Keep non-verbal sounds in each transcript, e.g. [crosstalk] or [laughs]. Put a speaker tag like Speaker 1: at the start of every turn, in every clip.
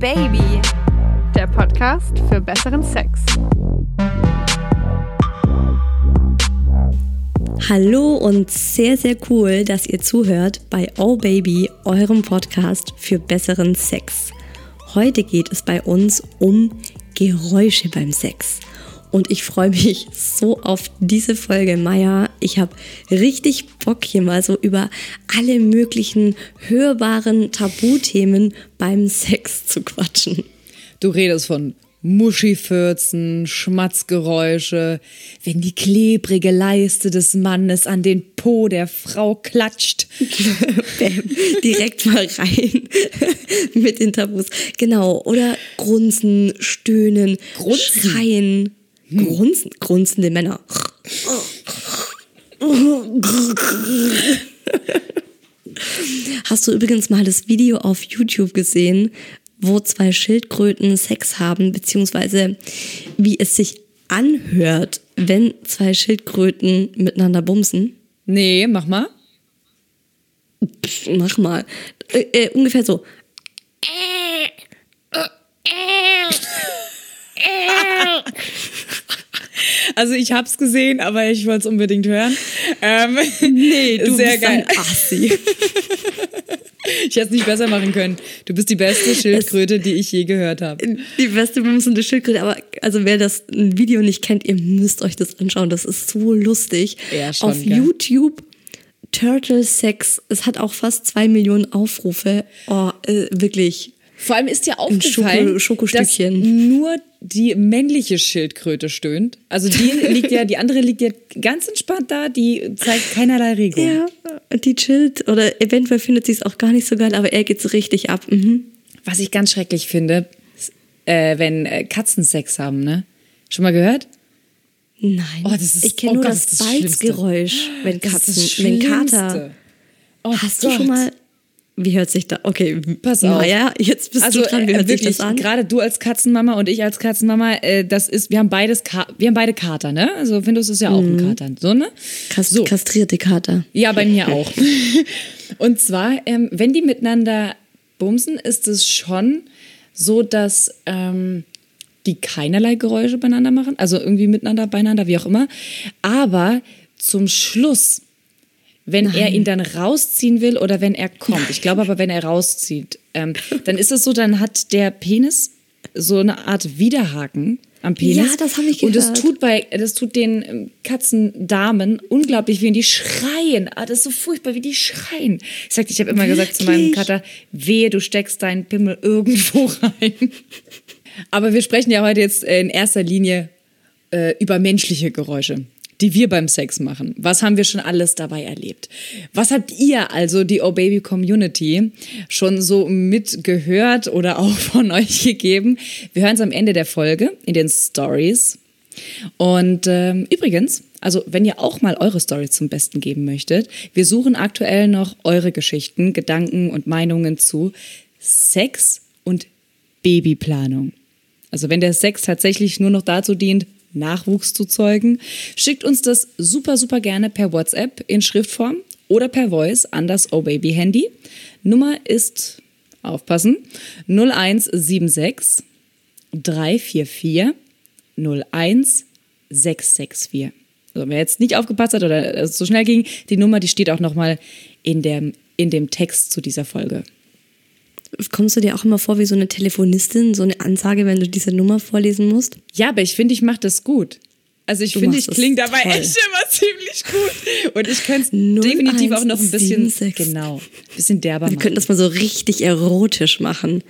Speaker 1: Baby, der Podcast für besseren Sex.
Speaker 2: Hallo und sehr, sehr cool, dass ihr zuhört bei Oh Baby, eurem Podcast für besseren Sex. Heute geht es bei uns um Geräusche beim Sex. Und ich freue mich so auf diese Folge, Maya. Ich habe richtig Bock, hier mal so über alle möglichen hörbaren Tabuthemen beim Sex zu quatschen.
Speaker 3: Du redest von Muschifürzen, Schmatzgeräusche, wenn die klebrige Leiste des Mannes an den Po der Frau klatscht. [laughs]
Speaker 2: Bäm, direkt mal rein [laughs] mit den Tabus. Genau. Oder grunzen, stöhnen,
Speaker 3: Grunzen?
Speaker 2: schreien. Grunzen, grunzende Männer. Hast du übrigens mal das Video auf YouTube gesehen, wo zwei Schildkröten Sex haben, beziehungsweise wie es sich anhört, wenn zwei Schildkröten miteinander bumsen?
Speaker 3: Nee, mach mal.
Speaker 2: Pff, mach mal. Äh, äh, ungefähr so.
Speaker 3: Also ich hab's gesehen, aber ich wollte es unbedingt hören. Ähm,
Speaker 2: Nee, du
Speaker 3: sehr
Speaker 2: bist
Speaker 3: geil.
Speaker 2: ein Assi. [laughs]
Speaker 3: Ich hätte es nicht besser machen können. Du bist die beste Schildkröte, die ich je gehört habe.
Speaker 2: Die beste bumsende Schildkröte, aber also wer das Video nicht kennt, ihr müsst euch das anschauen. Das ist so lustig.
Speaker 3: Ja, schon,
Speaker 2: Auf
Speaker 3: gell?
Speaker 2: YouTube Turtle Sex. Es hat auch fast zwei Millionen Aufrufe. Oh, äh, wirklich.
Speaker 3: Vor allem ist dir
Speaker 2: Schoko-
Speaker 3: aufgefallen,
Speaker 2: Schokostückchen.
Speaker 3: dass nur die männliche Schildkröte stöhnt. Also die [laughs] liegt ja, die andere liegt ja ganz entspannt da, die zeigt keinerlei Regung.
Speaker 2: Ja, die chillt. Oder eventuell findet sie es auch gar nicht so geil, aber er geht so richtig ab. Mhm.
Speaker 3: Was ich ganz schrecklich finde, ist, äh, wenn äh, Katzen Sex haben, ne? Schon mal gehört?
Speaker 2: Nein.
Speaker 3: Oh, ist-
Speaker 2: ich kenne
Speaker 3: oh
Speaker 2: nur
Speaker 3: Gott,
Speaker 2: das,
Speaker 3: das.
Speaker 2: Balzgeräusch, wenn Katzen, wenn. Kater.
Speaker 3: Oh
Speaker 2: Hast du
Speaker 3: Gott.
Speaker 2: schon mal. Wie hört sich da? Okay,
Speaker 3: Pass auf.
Speaker 2: Naja, jetzt bist
Speaker 3: also,
Speaker 2: du dran. Wie
Speaker 3: äh,
Speaker 2: hört
Speaker 3: wirklich,
Speaker 2: sich das an?
Speaker 3: gerade du als Katzenmama und ich als Katzenmama, äh, das ist, wir haben beides, Ka wir haben beide Kater, ne? Also Findus ist ja auch ein Kater, so ne?
Speaker 2: Kast
Speaker 3: so.
Speaker 2: Kastrierte Kater.
Speaker 3: Ja, bei mir auch. [laughs] Und zwar, ähm, wenn die miteinander bumsen, ist es schon so, dass ähm, die keinerlei Geräusche beieinander machen, also irgendwie miteinander, beieinander, wie auch immer. Aber zum Schluss, wenn er ihn dann rausziehen will oder wenn er kommt, ich glaube aber, wenn er rauszieht, ähm, dann ist es so, dann hat der Penis so eine Art Widerhaken am Penis.
Speaker 2: Ja, das hab ich
Speaker 3: Und das
Speaker 2: gehört.
Speaker 3: tut bei, das tut den ähm, Katzendamen unglaublich weh und die schreien. Ah, das ist so furchtbar, wie die schreien. Ich sagte, ich habe immer gesagt zu meinem? Kater, wehe, du steckst deinen Pimmel irgendwo [laughs] rein. Aber wir sprechen ja heute jetzt in erster Linie äh, über menschliche Geräusche, die wir beim Sex machen. Was haben wir schon alles dabei erlebt? Was habt ihr also, die Oh Baby Community, schon so mitgehört oder auch [laughs] von euch gegeben? Wir hören es am Ende der Folge in den Stories. Und ähm, übrigens, also wenn ihr auch mal eure Story zum Besten geben möchtet, wir suchen aktuell noch eure Geschichten, Gedanken und Meinungen zu Sex und Babyplanung. Also wenn der Sex tatsächlich nur noch dazu dient, Nachwuchs zu zeugen, schickt uns das super, super gerne per WhatsApp in Schriftform oder per Voice an das Oh Baby Handy. Nummer ist, aufpassen, 0176 344 01664. Also wer jetzt nicht aufgepasst hat oder es so schnell ging, die Nummer, die steht auch nochmal in dem, in dem Text zu dieser Folge.
Speaker 2: Kommst du dir auch immer vor wie so eine Telefonistin, so eine Ansage, wenn du diese Nummer vorlesen musst?
Speaker 3: Ja, aber ich finde, ich mache das gut. Also ich finde, ich klinge dabei
Speaker 2: toll.
Speaker 3: echt immer ziemlich gut. Und ich könnte es definitiv auch noch ein bisschen,
Speaker 2: 0176.
Speaker 3: genau, ein bisschen derber
Speaker 2: Wir
Speaker 3: machen.
Speaker 2: könnten das mal so richtig erotisch machen.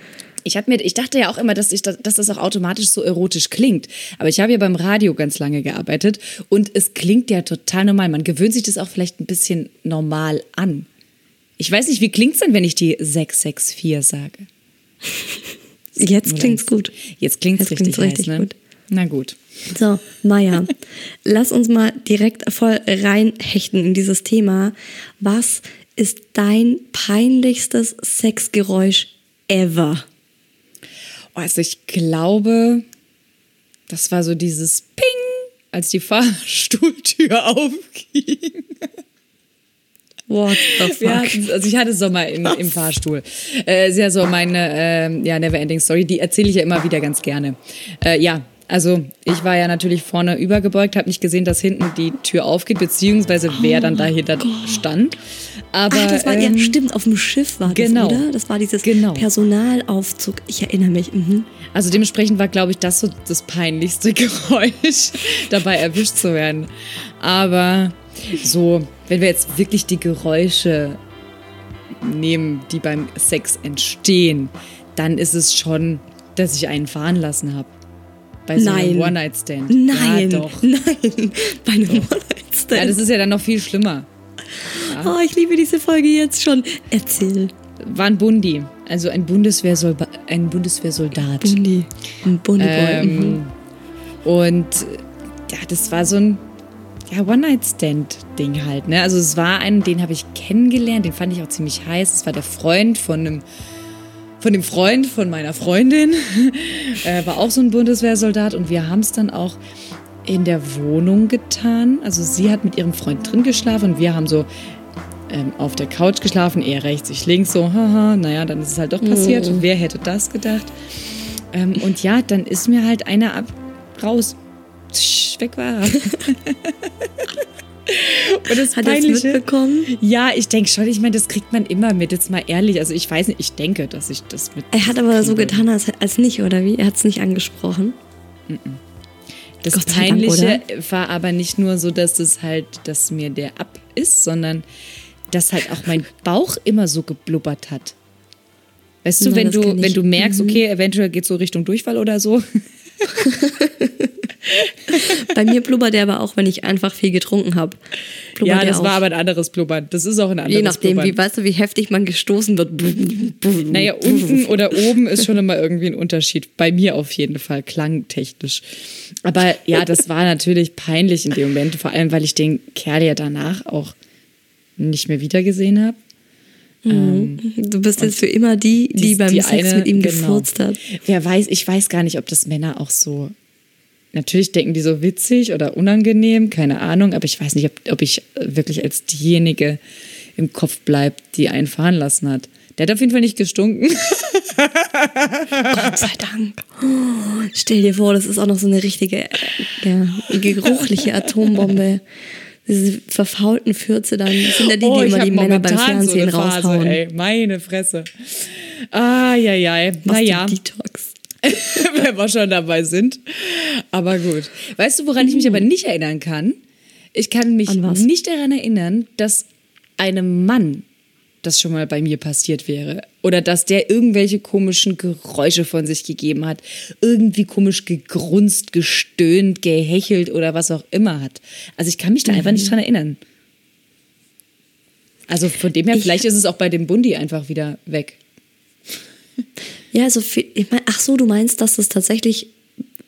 Speaker 3: Ich, hab mir, ich dachte ja auch immer, dass, ich, dass das auch automatisch so erotisch klingt. Aber ich habe ja beim Radio ganz lange gearbeitet und es klingt ja total normal. Man gewöhnt sich das auch vielleicht ein bisschen normal an. Ich weiß nicht, wie klingt's denn, wenn ich die 664 sage? [laughs]
Speaker 2: Jetzt klingt's gut.
Speaker 3: Jetzt klingt's
Speaker 2: Jetzt
Speaker 3: richtig,
Speaker 2: klingt's richtig
Speaker 3: heiß, ne?
Speaker 2: gut.
Speaker 3: Na gut.
Speaker 2: So, Maja, lass uns mal direkt voll reinhechten in dieses Thema. Was ist dein peinlichstes Sexgeräusch ever?
Speaker 3: Oh, Also ich glaube, das war so dieses Ping, als die Fahrstuhltür [laughs] aufging.
Speaker 2: What the fuck?
Speaker 3: Wir hatten- also ich hatte Sommer in, im Fahrstuhl. Äh, ist ja so meine ähm, ja, Neverending Story, die erzähle ich ja immer wieder ganz gerne. Äh, ja, also ich war ja natürlich vorne übergebeugt, habe nicht gesehen, dass hinten die Tür aufgeht, beziehungsweise wer dann dahinter stand. Aber
Speaker 2: Ah, das war,
Speaker 3: ähm,
Speaker 2: ja, stimmt, auf dem Schiff war das,
Speaker 3: genau.
Speaker 2: oder? Das war dieses
Speaker 3: Genau.
Speaker 2: Personalaufzug. Ich erinnere mich. Mhm.
Speaker 3: Also dementsprechend war, glaube ich, das so das peinlichste [laughs] Geräusch, dabei erwischt zu werden. Aber so, wenn wir jetzt wirklich die Geräusche nehmen, die beim Sex entstehen, dann ist es schon, dass ich einen fahren lassen habe. Bei so einem
Speaker 2: Nein.
Speaker 3: One-Night-Stand.
Speaker 2: Nein,
Speaker 3: Ja, doch. [laughs]
Speaker 2: nein, bei einem One-Night-Stand.
Speaker 3: Ja, das ist ja dann noch viel schlimmer.
Speaker 2: oh, ich liebe diese Folge jetzt schon. Erzähl,
Speaker 3: War ein Bundi, also ein, Bundeswehrsolba ein Bundeswehrsoldat.
Speaker 2: Bundi. Ein Bundiboy. mhm.
Speaker 3: Ähm, und ja, das war so ein ja, One-Night-Stand-Ding halt. Ne? Also es war ein, den habe ich kennengelernt, den fand ich auch ziemlich heiß. Es war der Freund von einem von dem Freund von meiner Freundin. [laughs] äh, war auch so ein Bundeswehrsoldat und wir haben es dann auch in der Wohnung getan. Also sie hat mit ihrem Freund drin geschlafen und wir haben so ähm, auf der Couch geschlafen, er rechts, ich links, so, haha, naja, dann ist es halt doch passiert. Wer hätte das gedacht? Ähm, und ja, dann ist mir halt einer ab, raus. Tsch, weg war er. [laughs] und das
Speaker 2: Hat er es
Speaker 3: Peinliche,
Speaker 2: mitbekommen?
Speaker 3: ja, ich denke schon, ich meine, das kriegt man immer mit, jetzt mal ehrlich. Also ich weiß nicht, ich denke, dass ich das mit.
Speaker 2: Er hat aber so
Speaker 3: kriege.
Speaker 2: getan, als, als nicht, oder wie? Er hat es nicht angesprochen.
Speaker 3: Das
Speaker 2: Gott sei Dank,
Speaker 3: Peinliche war aber nicht nur so, dass es halt, dass mir der ab ist, sondern dass halt auch mein [laughs] Bauch immer so geblubbert hat. Weißt du, wenn du, wenn du merkst, okay, eventuell geht so Richtung Durchfall oder so. [laughs]
Speaker 2: Bei mir blubbert er aber auch, wenn ich einfach viel getrunken habe.
Speaker 3: ja, das war aber ein anderes Blubbern. Das ist auch ein anderes
Speaker 2: Je nachdem,
Speaker 3: Blubbern.
Speaker 2: wie weißt du, wie heftig man gestoßen wird.
Speaker 3: Naja, unten oder oben ist schon immer irgendwie ein Unterschied. Bei mir auf jeden Fall, klangtechnisch. Aber ja, das war natürlich peinlich in dem Moment, vor allem, weil ich den Kerl ja danach auch nicht mehr wiedergesehen habe.
Speaker 2: Du bist jetzt für immer die, die,
Speaker 3: Die-
Speaker 2: beim
Speaker 3: die
Speaker 2: Sex
Speaker 3: eine-
Speaker 2: mit ihm
Speaker 3: genau.
Speaker 2: gefurzt hat.
Speaker 3: Wer weiß, ich weiß gar nicht, ob das Männer auch so. Natürlich denken die so witzig oder unangenehm, keine Ahnung, aber ich weiß nicht, ob, ob ich wirklich als diejenige im Kopf bleibt, die einen fahren lassen hat. Der hat auf jeden Fall nicht gestunken.
Speaker 2: Gott sei Dank. Oh, stell dir vor, das ist auch noch so eine richtige, äh, ja, geruchliche Atombombe. Diese verfaulten Fürze dann, sind ja die, die immer die Männer beim Fernsehen
Speaker 3: so Phase,
Speaker 2: raushauen.
Speaker 3: Ey, meine Fresse. Ah, ja, ja. Naja,
Speaker 2: Detox. [laughs]
Speaker 3: wenn wir schon dabei sind. Aber gut. Weißt du, woran ich mich aber nicht erinnern kann? Ich kann mich nicht daran erinnern, dass einem Mann das schon mal bei mir passiert wäre. Oder dass der irgendwelche komischen Geräusche von sich gegeben hat. Irgendwie komisch gegrunzt, gestöhnt, gehechelt oder was auch immer hat. Also ich kann mich da einfach nicht dran erinnern. Also von dem her,
Speaker 2: Ich-
Speaker 3: vielleicht ist es auch bei dem Bundi einfach wieder weg.
Speaker 2: Ja, also viel- ich mein, ach so, du meinst, dass das tatsächlich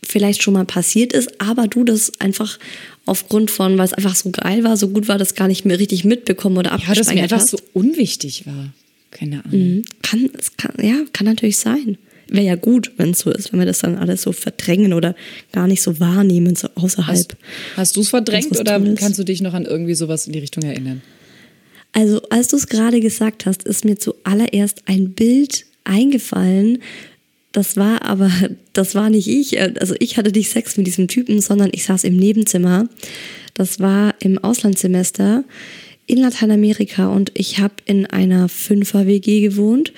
Speaker 2: vielleicht schon mal passiert ist, aber du das einfach aufgrund von, weil es einfach so geil war, so gut war, das gar nicht mehr richtig mitbekommen oder
Speaker 3: Ja, dass
Speaker 2: abgespeichert
Speaker 3: mir einfach
Speaker 2: hast.
Speaker 3: so unwichtig war. Keine Ahnung.
Speaker 2: Mhm. Kann, es kann, ja, kann natürlich sein. Wäre ja gut, wenn es so ist, wenn wir das dann alles so verdrängen oder gar nicht so wahrnehmen, so außerhalb.
Speaker 3: Hast, hast du es verdrängt oder
Speaker 2: Tolles.
Speaker 3: kannst du dich noch an irgendwie sowas in die Richtung erinnern?
Speaker 2: Also, als du es gerade gesagt hast, ist mir zuallererst ein Bild eingefallen. Das war aber, das war nicht ich. Also, ich hatte nicht Sex mit diesem Typen, sondern ich saß im Nebenzimmer. Das war im Auslandssemester in Lateinamerika und ich habe in einer Fünfer-WG gewohnt.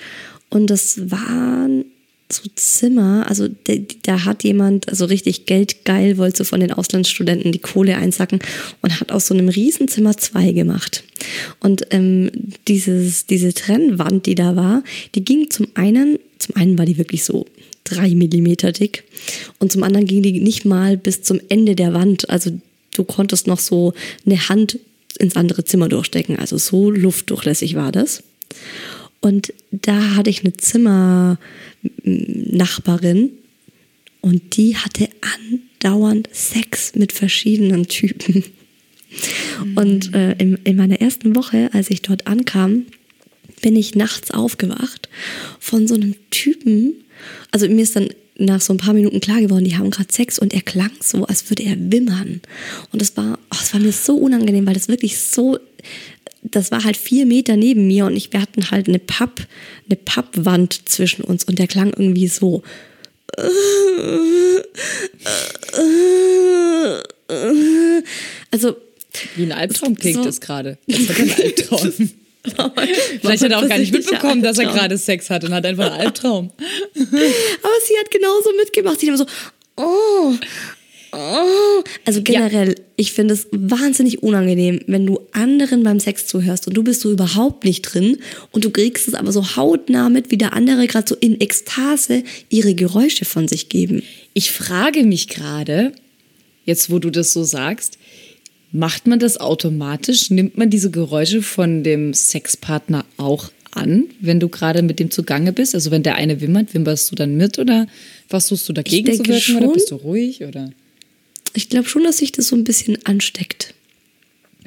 Speaker 2: Und das waren so Zimmer, also da, da hat jemand, also richtig geldgeil, wollte so von den Auslandsstudenten die Kohle einsacken und hat aus so einem Riesenzimmer zwei gemacht. Und ähm, dieses, diese Trennwand, die da war, die ging zum einen, zum einen war die wirklich so drei Millimeter dick und zum anderen ging die nicht mal bis zum Ende der Wand. Also du konntest noch so eine Hand ins andere Zimmer durchstecken. Also so luftdurchlässig war das. Und da hatte ich eine Zimmernachbarin und die hatte andauernd Sex mit verschiedenen Typen. Und äh, in, in meiner ersten Woche, als ich dort ankam, bin ich nachts aufgewacht von so einem Typen. Also mir ist dann nach so ein paar Minuten klar geworden, die haben gerade Sex und er klang so, als würde er wimmern. Und das war, oh, es war mir so unangenehm, weil das wirklich so das war halt vier Meter neben mir und ich, wir hatten halt eine Papp, eine Pappwand zwischen uns und der klang irgendwie so. Also.
Speaker 3: Wie ein Albtraum klingt
Speaker 2: so-
Speaker 3: das gerade. Das kein [laughs] Albtraum. [laughs] Vielleicht hat er auch gar nicht mitbekommen, dass er gerade Sex hat und hat einfach einen Albtraum. [laughs]
Speaker 2: Aber sie hat genauso mitgemacht. Sie hat immer so, oh, oh. Also generell, ich finde es wahnsinnig unangenehm, wenn du anderen beim Sex zuhörst und du bist so überhaupt nicht drin und du kriegst es aber so hautnah mit, wie der andere gerade so in Ekstase ihre Geräusche von sich geben.
Speaker 3: Ich frage mich gerade, jetzt wo du das so sagst, macht man das automatisch? Nimmt man diese Geräusche von dem Sexpartner auch an, wenn du gerade mit dem zugange bist? Also wenn der eine wimmert, wimmerst du dann mit oder versuchst du dagegen zu wirken oder
Speaker 2: schon.
Speaker 3: bist du ruhig oder?
Speaker 2: Ich glaube schon, dass sich das so ein bisschen ansteckt.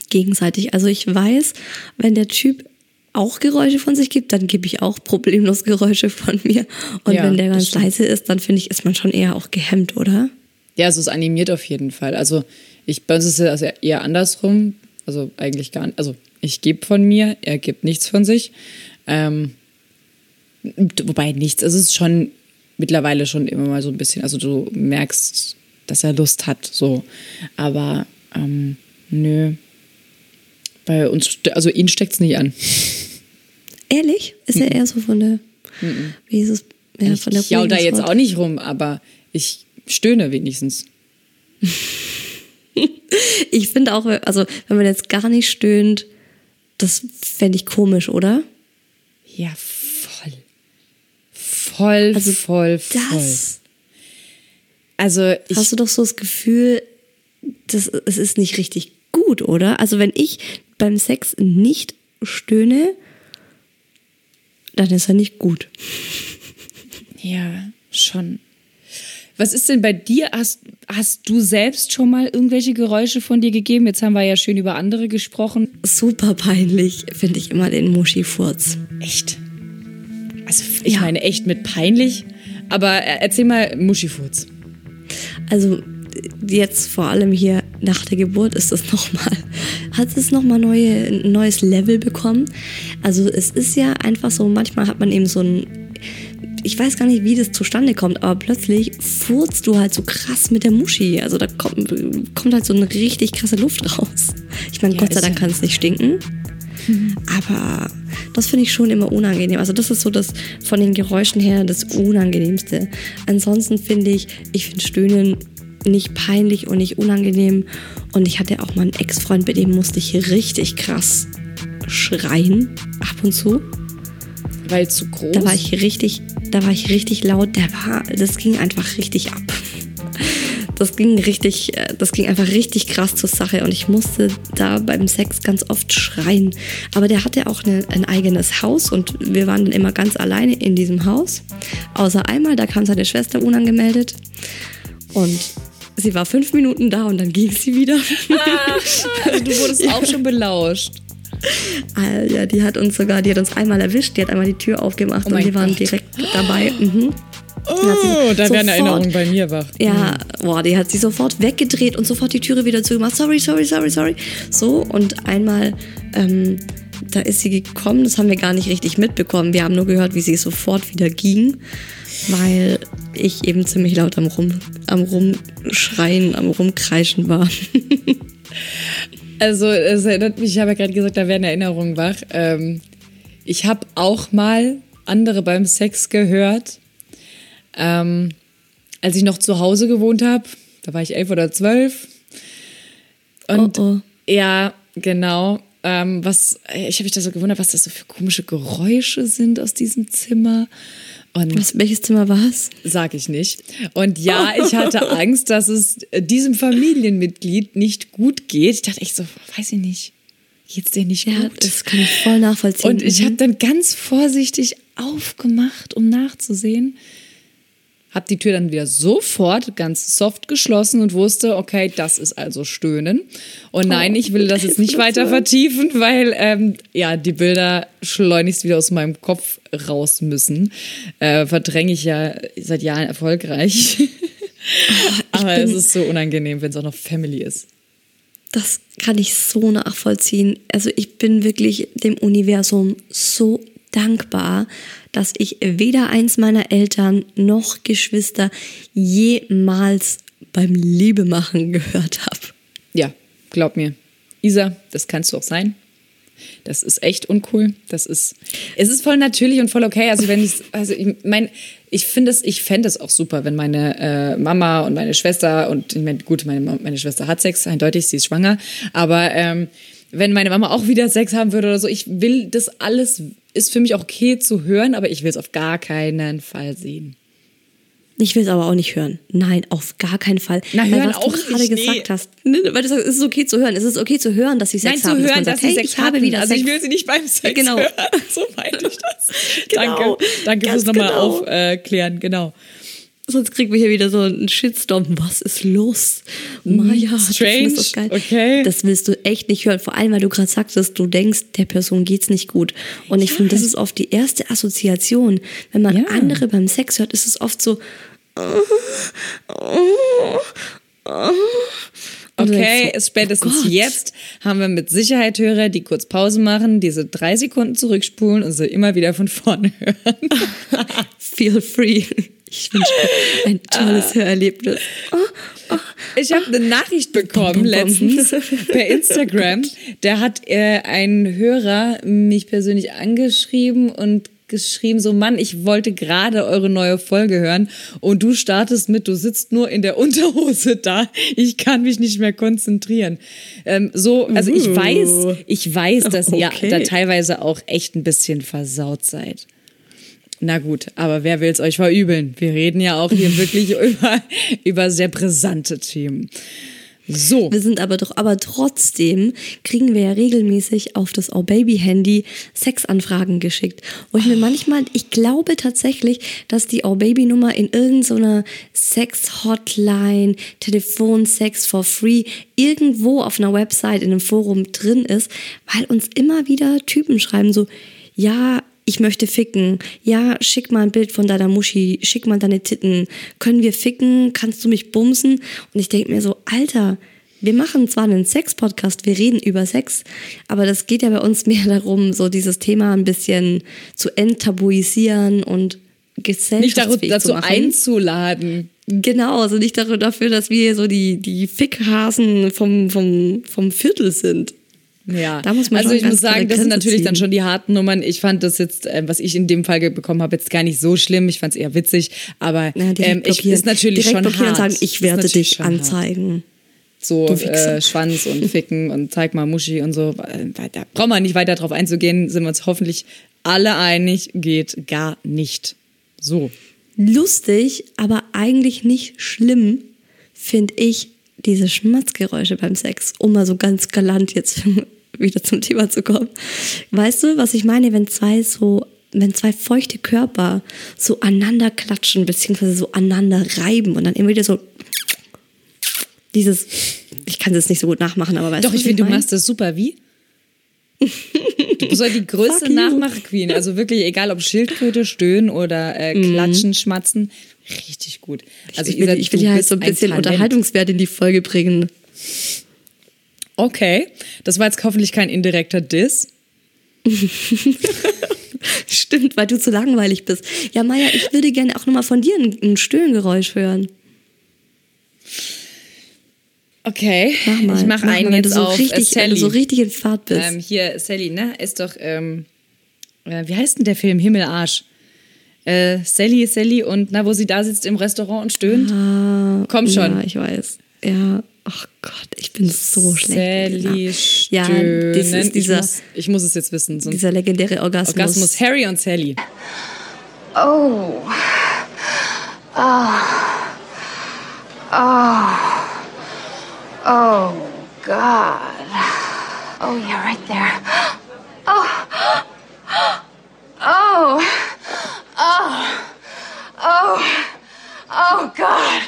Speaker 2: Gegenseitig. Also ich weiß, wenn der Typ auch Geräusche von sich gibt, dann gebe ich auch problemlos Geräusche von mir. Und
Speaker 3: Ja,
Speaker 2: wenn der ganz leise ist, dann finde ich, ist man schon eher auch gehemmt, oder?
Speaker 3: Ja, also es animiert auf jeden Fall. Also ich, bei uns ist es also eher andersrum. Also eigentlich gar nicht. Also ich gebe von mir, er gibt nichts von sich. Ähm, wobei nichts, also es ist schon mittlerweile schon immer mal so ein bisschen, also du merkst, dass er Lust hat, so. Aber ähm, nö. Bei uns, also ihn steckt es nicht an. [laughs]
Speaker 2: Ehrlich? Ist er eher so von der, wie ist es, ja,
Speaker 3: ich
Speaker 2: von der
Speaker 3: jau da jetzt auch nicht rum, aber ich stöhne wenigstens. [laughs] [laughs]
Speaker 2: Ich finde auch, also wenn man jetzt gar nicht stöhnt, das fände ich komisch, oder?
Speaker 3: Ja, voll. Voll,
Speaker 2: Also
Speaker 3: voll, voll.
Speaker 2: Das
Speaker 3: Also ich,
Speaker 2: hast du doch so das Gefühl, das, es ist nicht richtig gut, oder? Also wenn ich beim Sex nicht stöhne, dann ist er nicht gut.
Speaker 3: ja, schon. Was ist denn bei dir? Hast, hast du selbst schon mal irgendwelche Geräusche von dir gegeben? Jetzt haben wir ja schön über andere gesprochen.
Speaker 2: Super peinlich finde ich immer den Muschifurz.
Speaker 3: Echt? Also ich
Speaker 2: Ja.
Speaker 3: meine echt mit peinlich. Aber äh, erzähl mal Muschifurz.
Speaker 2: Also jetzt vor allem hier nach der Geburt ist es nochmal, hat es nochmal neue, ein neues Level bekommen. Also es ist ja einfach so, manchmal hat man eben so ein, ich weiß gar nicht, wie das zustande kommt, aber plötzlich furzt du halt so krass mit der Muschi. Also da kommt, kommt halt so eine richtig krasse Luft raus. Ich meine,
Speaker 3: Ja,
Speaker 2: Gott sei Dank
Speaker 3: ja-
Speaker 2: kann es nicht stinken. Aber das finde ich schon immer unangenehm. Also das ist so das von den Geräuschen her das Unangenehmste. Ansonsten finde ich, ich finde Stöhnen nicht peinlich und nicht unangenehm. Und ich hatte auch mal einen Ex-Freund, bei dem musste ich richtig krass schreien ab und zu.
Speaker 3: Weil zu groß.
Speaker 2: Da war ich richtig, da war ich richtig laut. Der war, das ging einfach richtig ab. Das ging richtig, äh, das ging einfach richtig krass zur Sache und ich musste da beim Sex ganz oft schreien. Aber der hatte auch eine, ein eigenes Haus und wir waren dann immer ganz alleine in diesem Haus. Außer einmal, da kam seine Schwester unangemeldet und sie war fünf Minuten da und dann ging sie wieder.
Speaker 3: also du wurdest [laughs] auch schon belauscht.
Speaker 2: Ah, ja, die hat uns sogar, die hat uns einmal erwischt, die hat einmal die Tür aufgemacht
Speaker 3: Oh
Speaker 2: und wir waren
Speaker 3: Gott.
Speaker 2: direkt dabei. Mhm.
Speaker 3: Oh, da werden Erinnerungen bei mir wach.
Speaker 2: Ja, boah, die hat sie sofort weggedreht und sofort die Türe wieder zugemacht. Sorry, sorry, sorry, sorry. So, und einmal, ähm, da ist sie gekommen, das haben wir gar nicht richtig mitbekommen. Wir haben nur gehört, wie sie sofort wieder ging, weil ich eben ziemlich laut am, Rum, am Rumschreien, am Rumkreischen war. [laughs]
Speaker 3: Also, es erinnert mich, ich habe ja gerade gesagt, da werden Erinnerungen wach. Ähm, ich habe auch mal andere beim Sex gehört. Ähm, als ich noch zu Hause gewohnt habe, da war ich elf oder zwölf. Und
Speaker 2: Oh, oh.
Speaker 3: ja, genau. Ähm, was, ich habe mich da so gewundert, was das so für komische Geräusche sind aus diesem Zimmer. Und
Speaker 2: Was, welches Zimmer war es?
Speaker 3: Sag ich nicht. Und ja, ich hatte [laughs] Angst, dass es äh, diesem Familienmitglied nicht gut geht. Ich dachte echt so, weiß ich nicht, geht's dir nicht
Speaker 2: Ja,
Speaker 3: gut?
Speaker 2: das kann ich voll nachvollziehen.
Speaker 3: Und ich
Speaker 2: Mhm.
Speaker 3: habe dann ganz vorsichtig aufgemacht, um nachzusehen. Hab die Tür dann wieder sofort ganz soft geschlossen und wusste, okay, das ist also Stöhnen. Und nein, ich will das jetzt nicht [laughs] weiter vertiefen, weil ähm, ja die Bilder schleunigst wieder aus meinem Kopf raus müssen. Äh, verdränge ich ja seit Jahren erfolgreich. [laughs] Aber es ist so unangenehm, wenn es auch noch Family ist.
Speaker 2: Das kann ich so nachvollziehen. Also ich bin wirklich dem Universum so dankbar, dass ich weder eins meiner Eltern noch Geschwister jemals beim Liebemachen gehört habe.
Speaker 3: Ja, glaub mir. Isa, das kannst du auch sein. Das ist echt uncool. Das ist, es ist voll natürlich und voll okay. Also wenn ich, also ich mein, ich finde es, ich fände es auch super, wenn meine äh, Mama und meine Schwester und ich meine, gut, meine, meine Schwester hat Sex, eindeutig, sie ist schwanger, aber ähm, wenn meine Mama auch wieder Sex haben würde oder so, ich will das alles, ist für mich auch okay zu hören, aber ich will es auf gar keinen Fall sehen.
Speaker 2: Ich will es aber auch nicht hören. Nein, auf gar keinen Fall.
Speaker 3: Na,
Speaker 2: Weil
Speaker 3: hören
Speaker 2: was
Speaker 3: auch
Speaker 2: du gerade
Speaker 3: nicht,
Speaker 2: gesagt
Speaker 3: nee.
Speaker 2: hast. Nee, weil du sagst, es ist okay zu hören. Es ist okay zu hören, dass sie Sex
Speaker 3: Nein, zu
Speaker 2: haben.
Speaker 3: hören,
Speaker 2: man
Speaker 3: dass
Speaker 2: sagt,
Speaker 3: sie
Speaker 2: hey,
Speaker 3: Sex
Speaker 2: ich habe wieder
Speaker 3: also
Speaker 2: Sex.
Speaker 3: ich will sie nicht beim Sex
Speaker 2: Genau.
Speaker 3: hören. [laughs] So meinte ich das. [laughs]
Speaker 2: Genau.
Speaker 3: Danke, danke
Speaker 2: Ganz
Speaker 3: fürs nochmal
Speaker 2: genau.
Speaker 3: aufklären. Genau.
Speaker 2: Sonst kriegen wir hier wieder so einen Shitstorm. Was ist los? Maja, du
Speaker 3: strange,
Speaker 2: das geil.
Speaker 3: okay.
Speaker 2: Das willst du echt nicht hören. Vor allem, weil du gerade sagtest, du denkst, der Person geht's nicht gut. Und ich finde, das ist oft die erste Assoziation. Wenn man
Speaker 3: Ja.
Speaker 2: andere beim Sex hört, ist es oft so.
Speaker 3: Okay,
Speaker 2: so,
Speaker 3: ist spätestens
Speaker 2: oh
Speaker 3: jetzt haben wir mit Sicherheit Hörer, die kurz Pause machen, diese drei Sekunden zurückspulen und sie immer wieder von vorne [laughs] hören.
Speaker 2: Feel free. Ich wünsche ein [laughs] tolles Hörerlebnis.
Speaker 3: Ich habe eine Nachricht bekommen letztens per [laughs] Instagram. Der hat äh, ein Hörer mich persönlich angeschrieben und geschrieben so Mann, ich wollte gerade eure neue Folge hören und du startest mit, du sitzt nur in der Unterhose da, ich kann mich nicht mehr konzentrieren. Ähm, so, also ich
Speaker 2: Uh.
Speaker 3: weiß, ich weiß, dass ihr
Speaker 2: Okay.
Speaker 3: da teilweise auch echt ein bisschen versaut seid. Na gut, aber wer will es euch verübeln? Wir reden ja auch hier [laughs] wirklich über, über sehr brisante Themen. So.
Speaker 2: Wir sind aber doch, aber trotzdem kriegen wir ja regelmäßig auf das Oh Baby Handy Sexanfragen geschickt. Wo ich mir manchmal, ich glaube tatsächlich, dass die Oh Baby Nummer in irgendeiner Sex Hotline, Telefon Sex for Free irgendwo auf einer Website in einem Forum drin ist, weil uns immer wieder Typen schreiben so, ja, ich möchte ficken. Ja, schick mal ein Bild von deiner Muschi, schick mal deine Titten. Können wir ficken? Kannst du mich bumsen? Und ich denke mir so, Alter, wir machen zwar einen Sex-Podcast, wir reden über Sex, aber das geht ja bei uns mehr darum, so dieses Thema ein bisschen zu enttabuisieren und
Speaker 3: Nicht
Speaker 2: gesellschaftsfähig
Speaker 3: dazu,
Speaker 2: zu
Speaker 3: dazu
Speaker 2: machen.
Speaker 3: einzuladen.
Speaker 2: Genau, also nicht dafür, dass wir so die, die Fickhasen vom, vom, vom Viertel sind.
Speaker 3: Ja,
Speaker 2: Da muss man
Speaker 3: also ich muss sagen, das sind natürlich dann
Speaker 2: ziehen.
Speaker 3: schon die harten Nummern. Ich fand das jetzt, äh, was ich in dem Fall bekommen habe, jetzt gar nicht so schlimm. Ich fand es eher witzig, aber
Speaker 2: Ja,
Speaker 3: ähm, ich, ist natürlich
Speaker 2: direkt
Speaker 3: schon
Speaker 2: blockieren
Speaker 3: hart.
Speaker 2: und sagen, ich werde dich
Speaker 3: schon hart.
Speaker 2: anzeigen.
Speaker 3: So äh, Schwanz und [laughs] Ficken und zeig mal Muschi und so. Da brauchen wir nicht weiter drauf einzugehen, sind wir uns hoffentlich alle einig, geht gar nicht. So.
Speaker 2: Lustig, aber eigentlich nicht schlimm, finde ich diese Schmatzgeräusche beim Sex, um mal so ganz galant jetzt [laughs] wieder zum Thema zu kommen. Weißt du, was ich meine, wenn zwei so, wenn zwei feuchte Körper so aneinander klatschen, beziehungsweise so aneinander reiben und dann immer wieder so [tsk] dieses, ich kann das nicht so gut nachmachen, aber weißt
Speaker 3: Doch,
Speaker 2: du,
Speaker 3: ich finde, du machst das super. Wie? [laughs] Du bist halt die größte. Nachmach-Queen. Also wirklich, egal ob Schildkröte, Stöhnen oder äh, Klatschen, Schmatzen. Richtig gut. Also
Speaker 2: Mhm. ich will, ich will ja halt so ein bisschen
Speaker 3: Talent.
Speaker 2: Unterhaltungswert in die Folge bringen.
Speaker 3: Okay, das war jetzt hoffentlich kein indirekter Diss. [laughs]
Speaker 2: Stimmt, weil du zu langweilig bist. Ja, Maja, ich würde gerne auch nochmal von dir ein, ein Stöhngeräusch hören.
Speaker 3: Okay,
Speaker 2: Mach mal.
Speaker 3: ich mache
Speaker 2: mach
Speaker 3: einen
Speaker 2: mal,
Speaker 3: jetzt
Speaker 2: so
Speaker 3: auf
Speaker 2: richtig,
Speaker 3: äh,
Speaker 2: wenn du
Speaker 3: Sally.
Speaker 2: so richtig in Fahrt bist.
Speaker 3: ähm, hier, Sally, ne? Ist doch, ähm, äh, wie heißt denn der Film? Himmelarsch. Äh, Sally, Sally und, na, wo sie da sitzt im Restaurant und stöhnt. Komm schon.
Speaker 2: Ah, Ja, ich weiß. Ja, ach Gott, ich bin so schlecht.
Speaker 3: Sally
Speaker 2: Ja, das ist dieser,
Speaker 3: ich, muss, ich muss es jetzt wissen. Sonst
Speaker 2: dieser legendäre Orgasmus.
Speaker 3: Orgasmus Harry und Sally.
Speaker 4: Oh. Oh. Oh. Oh, God. Oh, yeah, right there. Oh. Oh. Oh. Oh. Oh, God.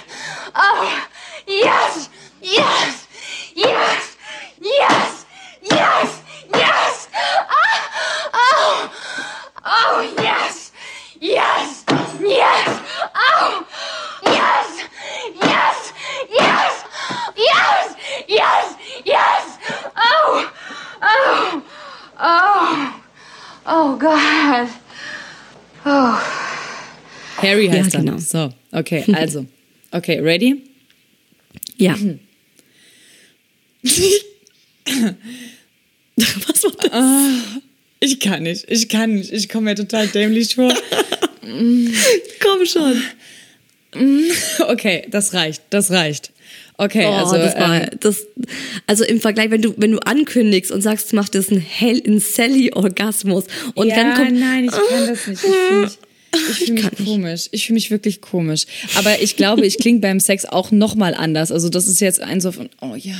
Speaker 4: Oh. Yes. Yes! Yes! Yes! Yes! Yes! Ah! Oh! Oh, yes! Yes! Yes! Oh! Yes! Yes! Yes! Yes! Yes! Yes! Oh! Oh! Oh! Oh, God! Oh.
Speaker 3: Harry heißt
Speaker 2: ja, genau. er.
Speaker 3: So, okay, also. Okay, ready?
Speaker 2: Ja. Was war das?
Speaker 3: Ich kann nicht, ich kann nicht. Ich komme mir total dämlich vor. [laughs]
Speaker 2: Komm schon.
Speaker 3: Okay, das reicht, das reicht. Okay,
Speaker 2: Oh,
Speaker 3: also.
Speaker 2: das war,
Speaker 3: ähm,
Speaker 2: das, also im Vergleich, wenn du, wenn du ankündigst und sagst, mach das ein Hell, ein Sally-Orgasmus und
Speaker 3: ja,
Speaker 2: dann kommt,
Speaker 3: nein, ich kann das nicht. Ich [laughs] mich, ich fühl mich komisch. Ich fühle mich wirklich komisch. Aber ich glaube, ich klinge beim Sex auch nochmal anders. Also das ist jetzt ein so von, oh ja,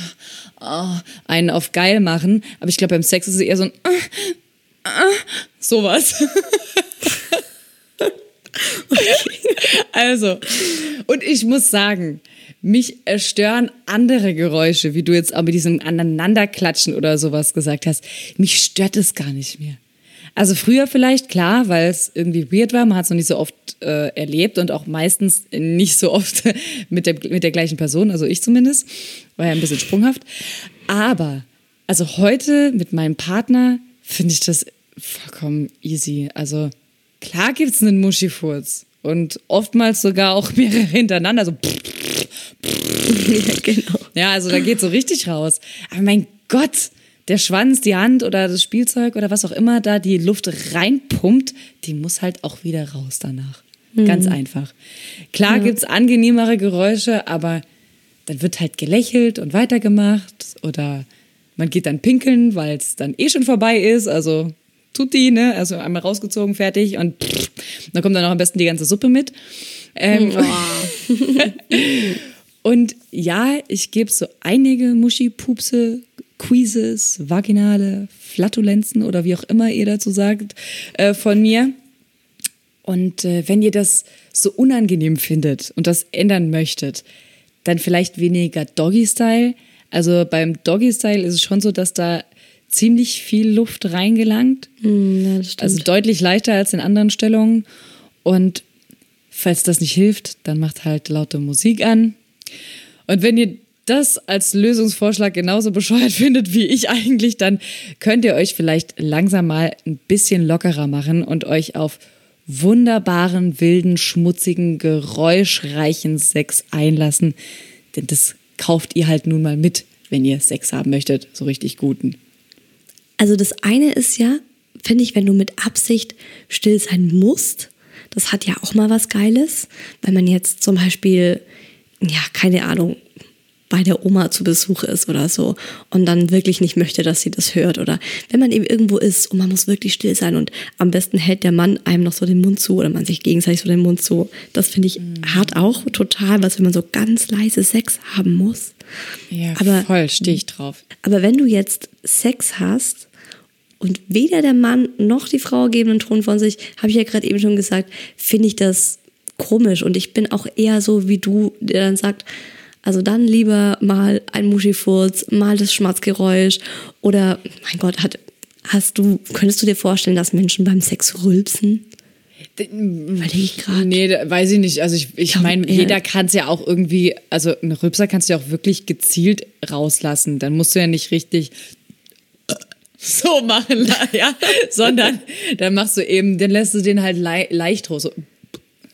Speaker 3: oh, einen auf geil machen. Aber ich glaube, beim Sex ist es eher so ein, äh, äh, sowas. [laughs] Also, und ich muss sagen, mich stören andere Geräusche, wie du jetzt auch mit diesem Aneinanderklatschen oder sowas gesagt hast. Mich stört es gar nicht mehr. Also früher vielleicht, klar, weil es irgendwie weird war, man hat es noch nicht so oft äh, erlebt und auch meistens nicht so oft [laughs] mit der, mit der gleichen Person, also ich zumindest, war ja ein bisschen sprunghaft. Aber, also heute mit meinem Partner finde ich das vollkommen easy. Also klar gibt's einen Muschifurz und oftmals sogar auch [laughs] mehrere hintereinander, so [laughs]
Speaker 2: ja, genau.
Speaker 3: ja, also da geht so richtig raus. Aber mein Gott, der Schwanz, die Hand oder das Spielzeug oder was auch immer da die Luft reinpumpt, die muss halt auch wieder raus danach. Ganz einfach. Klar gibt's angenehmere Geräusche, aber dann wird halt gelächelt und weitergemacht oder man geht dann pinkeln, weil es dann eh schon vorbei ist. Also tut die, ne? Also einmal rausgezogen, fertig und pff, dann kommt dann auch am besten die ganze Suppe mit. Ähm, [laughs] und ja, ich gebe so einige Muschi-Pupse, Quizzes, Vaginale, Flatulenzen oder wie auch immer ihr dazu sagt, äh, von mir. Und äh, wenn ihr das so unangenehm findet und das ändern möchtet, dann vielleicht weniger Doggy-Style. Also beim Doggy-Style ist es schon so, dass da ziemlich viel Luft reingelangt.
Speaker 2: Ja, das stimmt.
Speaker 3: Also deutlich leichter als in anderen Stellungen. Und falls das nicht hilft, dann macht halt laute Musik an. Und wenn ihr das als Lösungsvorschlag genauso bescheuert [laughs] findet wie ich eigentlich, dann könnt ihr euch vielleicht langsam mal ein bisschen lockerer machen und euch auf wunderbaren, wilden, schmutzigen, geräuschreichen Sex einlassen. Denn das kauft ihr halt nun mal mit, wenn ihr Sex haben möchtet, so richtig guten.
Speaker 2: Also das eine ist ja, finde ich, wenn du mit Absicht still sein musst, das hat ja auch mal was Geiles. Wenn man jetzt zum Beispiel, ja, keine Ahnung, bei der Oma zu Besuch ist oder so und dann wirklich nicht möchte, dass sie das hört oder wenn man eben irgendwo ist und man muss wirklich still sein und am besten hält der Mann einem noch so den Mund zu oder man sich gegenseitig so den Mund zu. Das finde ich hart auch total, was wenn man so ganz leise Sex haben muss.
Speaker 3: Ja,
Speaker 2: Aber-
Speaker 3: voll stehe ich drauf.
Speaker 2: Aber wenn du jetzt Sex hast und weder der Mann noch die Frau geben einen Ton von sich, habe ich ja gerade eben schon gesagt, finde ich das komisch. Und ich bin auch eher so wie du, der dann sagt, also dann lieber mal ein Muschifurz, mal das Schmatzgeräusch oder, mein Gott, hat, hast du, könntest du dir vorstellen, dass Menschen beim Sex rülpsen? Überlege ich gerade.
Speaker 3: Nee, da- weiß ich nicht. Also ich, ich meine,
Speaker 2: ja.
Speaker 3: jeder kann es ja auch irgendwie, also einen Rübser kannst du ja auch wirklich gezielt rauslassen. Dann musst du ja nicht richtig so machen, [laughs] ja, sondern dann machst du eben, dann lässt du den halt lei leicht raus. So,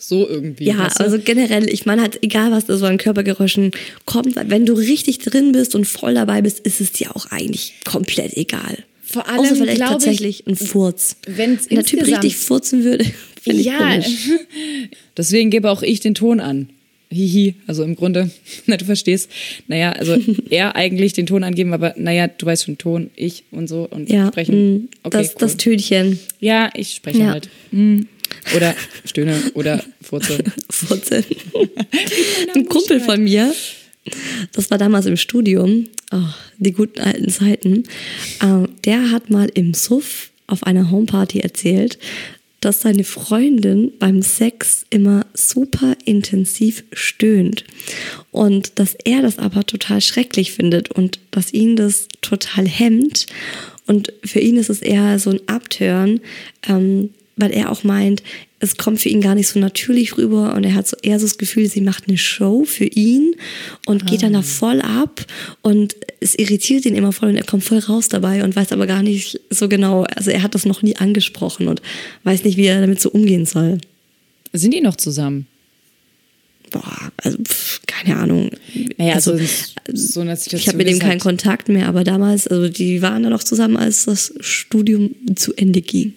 Speaker 3: so irgendwie.
Speaker 2: Ja,
Speaker 3: weißt du?
Speaker 2: also generell, ich meine halt, egal was da so an Körpergeräuschen kommt, wenn du richtig drin bist und voll dabei bist, ist es dir auch eigentlich komplett egal.
Speaker 3: Vor allem
Speaker 2: Außer vielleicht
Speaker 3: glaub ich,
Speaker 2: tatsächlich ein Furz.
Speaker 3: wenn's
Speaker 2: Wenn der Typ richtig furzen würde, [laughs] finde ich
Speaker 3: ja,
Speaker 2: komisch. [laughs]
Speaker 3: deswegen gebe auch ich den Ton an. Hihi, also im Grunde, [laughs] na, du verstehst. Naja, also er eigentlich den Ton angeben, aber naja, du weißt schon, Ton, ich und so und
Speaker 2: Ja,
Speaker 3: sprechen.
Speaker 2: mh,
Speaker 3: Okay,
Speaker 2: das,
Speaker 3: cool.
Speaker 2: das Tönchen.
Speaker 3: Ja, ich spreche
Speaker 2: Ja.
Speaker 3: halt. Hm. Oder stöhne oder furze. [laughs]
Speaker 2: Furzeln. [laughs] Ein Kumpel von mir, das war damals im Studium, oh, die guten alten Zeiten, ähm, der hat mal im Suff auf einer Homeparty erzählt, dass seine Freundin beim Sex immer super intensiv stöhnt und dass er das aber total schrecklich findet und dass ihn das total hemmt und für ihn ist es eher so ein Abtören, ähm, weil er auch meint, es kommt für ihn gar nicht so natürlich rüber und er hat so eher so das Gefühl, sie macht eine Show für ihn und geht dann da voll ab und es irritiert ihn immer voll und er kommt voll raus dabei und weiß aber gar nicht so genau, also er hat das noch nie angesprochen und weiß nicht, wie er damit so umgehen soll.
Speaker 3: Sind die noch zusammen?
Speaker 2: Boah, also pff, keine Ahnung.
Speaker 3: Naja, also,
Speaker 2: also,
Speaker 3: so eine Situation.
Speaker 2: ich habe mit dem
Speaker 3: ist
Speaker 2: keinen Kontakt mehr, aber damals, also die waren dann noch zusammen, als das Studium zu Ende ging.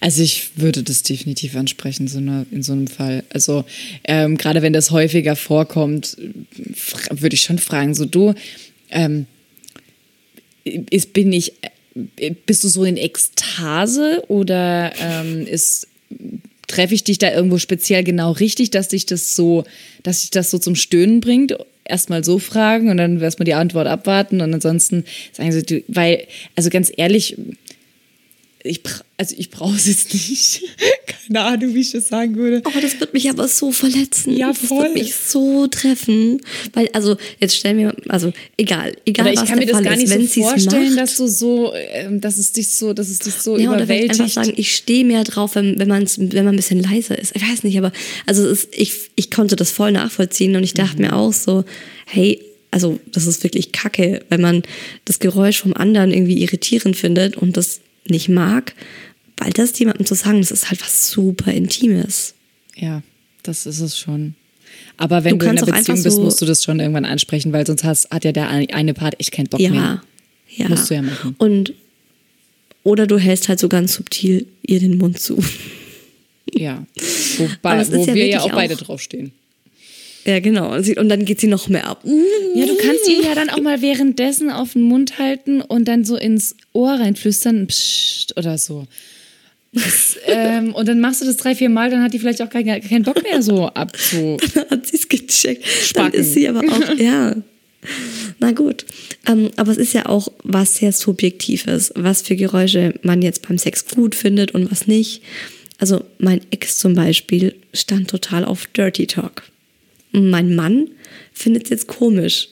Speaker 3: Also ich würde das definitiv ansprechen so einer, in so einem Fall. Also ähm, gerade wenn das häufiger vorkommt, würde ich schon fragen, so du, ähm, ist, bin ich, äh, bist du so in Ekstase oder ähm, treffe ich dich da irgendwo speziell genau richtig, dass dich das so, dass dich das so zum Stöhnen bringt? Erstmal so fragen und dann erstmal die Antwort abwarten und ansonsten sagen sie, weil, also ganz ehrlich, ich, also ich brauche es jetzt nicht. [laughs] Keine Ahnung, wie ich das sagen würde.
Speaker 2: Oh, das wird mich aber so verletzen.
Speaker 3: Ja,
Speaker 2: Das
Speaker 3: voll.
Speaker 2: wird mich so treffen. Weil, also, jetzt stellen wir, also, egal, egal
Speaker 3: Aber ich
Speaker 2: was
Speaker 3: kann mir
Speaker 2: der
Speaker 3: das
Speaker 2: Fall
Speaker 3: gar nicht
Speaker 2: ist,
Speaker 3: so vorstellen,
Speaker 2: macht,
Speaker 3: dass du so, ähm, dass es dich so, dass es dich so
Speaker 2: Ja, oder vielleicht
Speaker 3: überwältigt.
Speaker 2: einfach sagen, ich stehe mehr drauf, wenn, wenn, man's, wenn man ein bisschen leiser ist. Ich weiß nicht, aber also ist, ich, ich konnte das voll nachvollziehen und ich dachte mir auch so, hey, also das ist wirklich kacke, wenn man das Geräusch vom anderen irgendwie irritierend findet und das nicht mag, weil das jemandem zu sagen, das ist halt was super Intimes.
Speaker 3: Ja, das ist es schon. Aber wenn
Speaker 2: Du
Speaker 3: du, in einer Beziehung bist,
Speaker 2: so-
Speaker 3: musst du das schon irgendwann ansprechen, weil sonst hast, hat ja der eine Part echt keinen Bock
Speaker 2: Ja,
Speaker 3: mehr.
Speaker 2: ja.
Speaker 3: Musst du ja machen.
Speaker 2: Und oder du hältst halt so ganz subtil ihr den Mund zu.
Speaker 3: Ja. [laughs] Wobei, wo
Speaker 2: ja
Speaker 3: wir ja auch beide
Speaker 2: auch-
Speaker 3: draufstehen.
Speaker 2: Ja, genau. Und dann geht sie noch mehr ab.
Speaker 3: Ja, du kannst ihn ja dann auch mal währenddessen auf den Mund halten und dann so ins Ohr reinflüstern, Psst oder so. Das, [laughs] ähm, und dann machst du das drei, vier Mal, dann hat die vielleicht auch keinen keinen Bock mehr so abzu. [laughs]
Speaker 2: Dann hat sie es gecheckt. Dann
Speaker 3: Spacken.
Speaker 2: ist sie aber auch, [laughs] ja. Na gut. Ähm, aber es ist ja auch was sehr Subjektives, was für Geräusche man jetzt beim Sex gut findet und was nicht. Also mein Ex zum Beispiel stand total auf Dirty Talk. Mein Mann findet es jetzt komisch,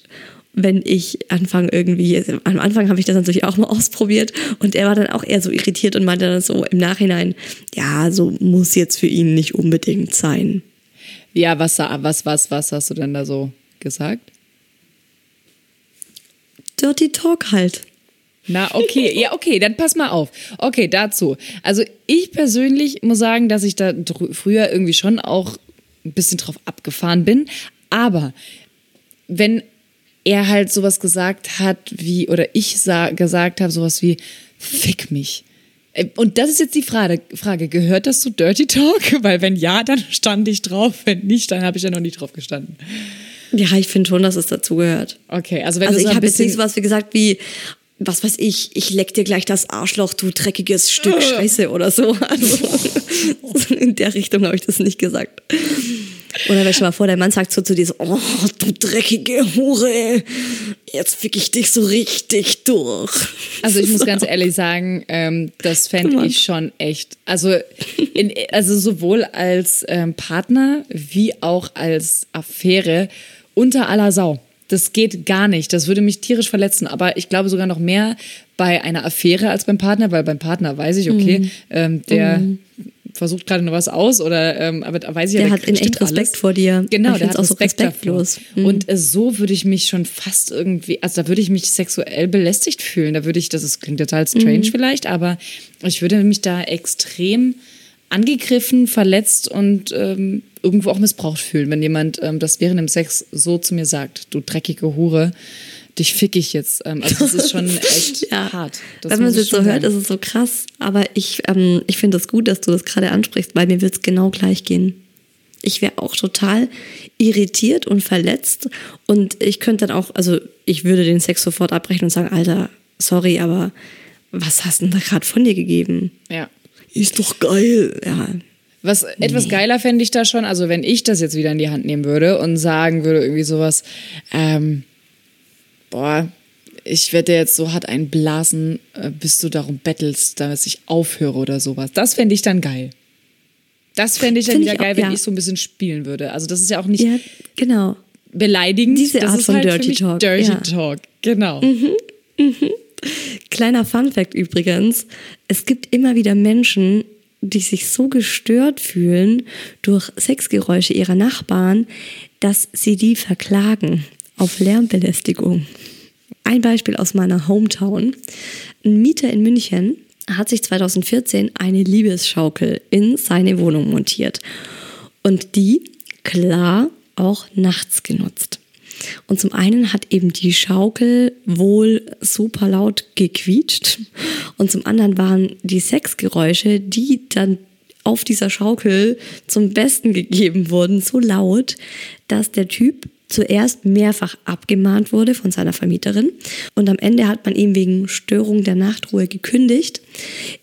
Speaker 2: wenn ich anfange irgendwie, am Anfang habe ich das natürlich auch mal ausprobiert und er war dann auch eher so irritiert und meinte dann so im Nachhinein, ja, so muss jetzt für ihn nicht unbedingt sein.
Speaker 3: Ja, was, was, was, was hast du denn da so gesagt?
Speaker 2: Dirty Talk halt.
Speaker 3: Na, okay, ja, okay, dann pass mal auf. Okay, dazu. Also ich persönlich muss sagen, dass ich da früher irgendwie schon auch ein bisschen drauf abgefahren bin. Aber wenn er halt sowas gesagt hat, wie, oder ich sa gesagt habe, sowas wie, fick mich. Äh, Und das ist jetzt die Frage, Frage, gehört das zu Dirty Talk? [laughs] Weil wenn ja, dann stand ich drauf. Wenn nicht, dann habe ich ja noch nicht drauf gestanden.
Speaker 2: Ja, ich finde schon, dass es dazugehört.
Speaker 3: Okay, also wenn
Speaker 2: Also ich habe jetzt
Speaker 3: bisschen...
Speaker 2: nicht sowas wie gesagt wie, was weiß ich, ich leck dir gleich das Arschloch, du dreckiges Stück Scheiße oder so. [laughs] Also in der Richtung habe ich das nicht gesagt. Oder stell dir mal vor, der Mann sagt so zu dir so, oh, du dreckige Hure, jetzt fick ich dich so richtig durch.
Speaker 3: Also ich muss ganz ehrlich sagen, ähm, das fände ich schon echt. Also, in, also sowohl als ähm, Partner wie auch als Affäre unter aller Sau. Das geht gar nicht. Das würde mich tierisch verletzen. Aber ich glaube sogar noch mehr bei einer Affäre als beim Partner, weil beim Partner weiß ich, okay,
Speaker 2: Mhm.
Speaker 3: ähm, der versucht gerade noch was aus oder ähm, aber da weiß ich ja,
Speaker 2: Der
Speaker 3: der
Speaker 2: hat in echt Respekt
Speaker 3: alles.
Speaker 2: vor dir.
Speaker 3: Genau,
Speaker 2: Ich
Speaker 3: der hat
Speaker 2: auch so
Speaker 3: Respekt
Speaker 2: respektlos. Mhm.
Speaker 3: Und äh, so würde ich mich schon fast irgendwie, also da würde ich mich sexuell belästigt fühlen. Da würde ich, das ist, klingt total strange
Speaker 2: Mhm.
Speaker 3: vielleicht, aber ich würde mich da extrem angegriffen, verletzt und ähm, irgendwo auch missbraucht fühlen, wenn jemand ähm, das während dem Sex so zu mir sagt, du dreckige Hure, dich fick ich jetzt. Ähm, also das ist schon [laughs] echt
Speaker 2: Ja.
Speaker 3: hart. Das
Speaker 2: Wenn man es jetzt so hört, ist es so krass. Aber ich, ähm, ich finde es gut, dass du das gerade ansprichst, weil mir wird es genau gleich gehen. Ich wäre auch total irritiert und verletzt. Und ich könnte dann auch, also ich würde den Sex sofort abbrechen und sagen, Alter, sorry, aber was hast du denn da gerade von dir gegeben?
Speaker 3: Ja.
Speaker 2: Ist doch geil. Ja.
Speaker 3: Was etwas geiler fände ich da schon, also wenn ich das jetzt wieder in die Hand nehmen würde und sagen würde, irgendwie sowas, ähm, boah, ich werde dir jetzt so hart einblasen, äh, bis du darum bettelst, dass ich aufhöre oder sowas. Das fände ich dann geil. Das fände ich dann
Speaker 2: Find
Speaker 3: wieder
Speaker 2: ich auch,
Speaker 3: geil, wenn
Speaker 2: ja.
Speaker 3: ich so ein bisschen spielen würde. Also das ist ja auch nicht
Speaker 2: Ja, genau.
Speaker 3: beleidigend.
Speaker 2: Diese
Speaker 3: das
Speaker 2: Art von
Speaker 3: halt
Speaker 2: Dirty Talk,
Speaker 3: Dirty
Speaker 2: ja.
Speaker 3: Talk, genau.
Speaker 2: Kleiner Funfact übrigens: Es gibt immer wieder Menschen, die sich so gestört fühlen durch Sexgeräusche ihrer Nachbarn, dass sie die verklagen auf Lärmbelästigung. Ein Beispiel aus meiner Hometown. Ein Mieter in München hat sich 2014 eine Liebesschaukel in seine Wohnung montiert. Und die, klar, auch nachts genutzt. Und zum einen hat eben die Schaukel wohl super laut gequietscht und zum anderen waren die Sexgeräusche, die dann auf dieser Schaukel zum Besten gegeben wurden, so laut, dass der Typ zuerst mehrfach abgemahnt wurde von seiner Vermieterin und am Ende hat man ihm wegen Störung der Nachtruhe gekündigt.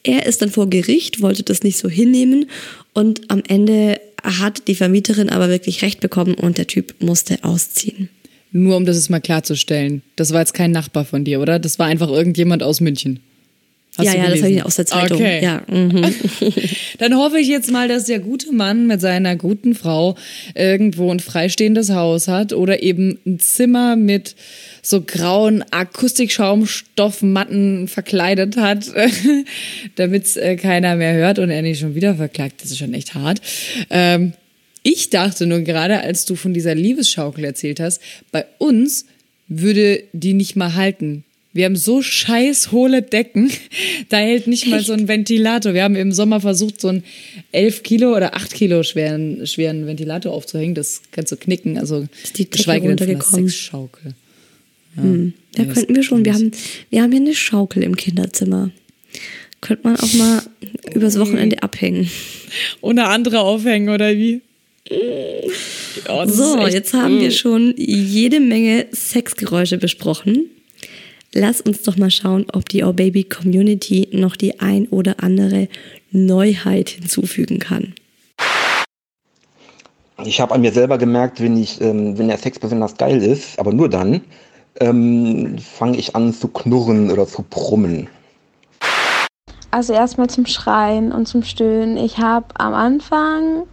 Speaker 2: Er ist dann vor Gericht, wollte das nicht so hinnehmen und am Ende hat die Vermieterin aber wirklich recht bekommen und der Typ musste ausziehen.
Speaker 3: Nur um das jetzt mal klarzustellen. Das war jetzt kein Nachbar von dir, oder? Das war einfach irgendjemand aus München.
Speaker 2: Hast ja, ja, das habe ich aus der Zeitung.
Speaker 3: Okay.
Speaker 2: Ja, mhm. [laughs]
Speaker 3: Dann hoffe ich jetzt mal, dass der gute Mann mit seiner guten Frau irgendwo ein freistehendes Haus hat oder eben ein Zimmer mit so grauen Akustikschaumstoffmatten verkleidet hat, [laughs] damit es äh, keiner mehr hört und er nicht schon wieder verklagt. Das ist schon echt hart. Ähm, ich dachte nur gerade, als du von dieser Liebesschaukel erzählt hast, bei uns würde die nicht mal halten. Wir haben so scheiß hohle Decken, [laughs] da hält nicht mal so ein Ventilator. Wir haben im Sommer versucht, so einen 11 Kilo oder 8 Kilo schweren, schweren Ventilator aufzuhängen. Das kannst du knicken. Also
Speaker 2: ist die Decke runtergekommen.
Speaker 3: Sexschaukel.
Speaker 2: Ja, hm. ja, ja könnten wir schon. Wir haben, wir haben hier eine Schaukel im Kinderzimmer. Könnte man auch mal [laughs] übers Wochenende abhängen.
Speaker 3: Ohne andere aufhängen, oder wie?
Speaker 2: Oh, so, jetzt haben wir schon jede Menge Sexgeräusche besprochen. Lass uns doch mal schauen, ob die Oh Baby Community noch die ein oder andere Neuheit hinzufügen kann.
Speaker 5: Ich habe an mir selber gemerkt, wenn, ich, ähm, wenn der Sex besonders geil ist, aber nur dann, ähm, fange ich an zu knurren oder zu brummen.
Speaker 6: Also erstmal zum Schreien und zum Stöhnen. Ich habe am Anfang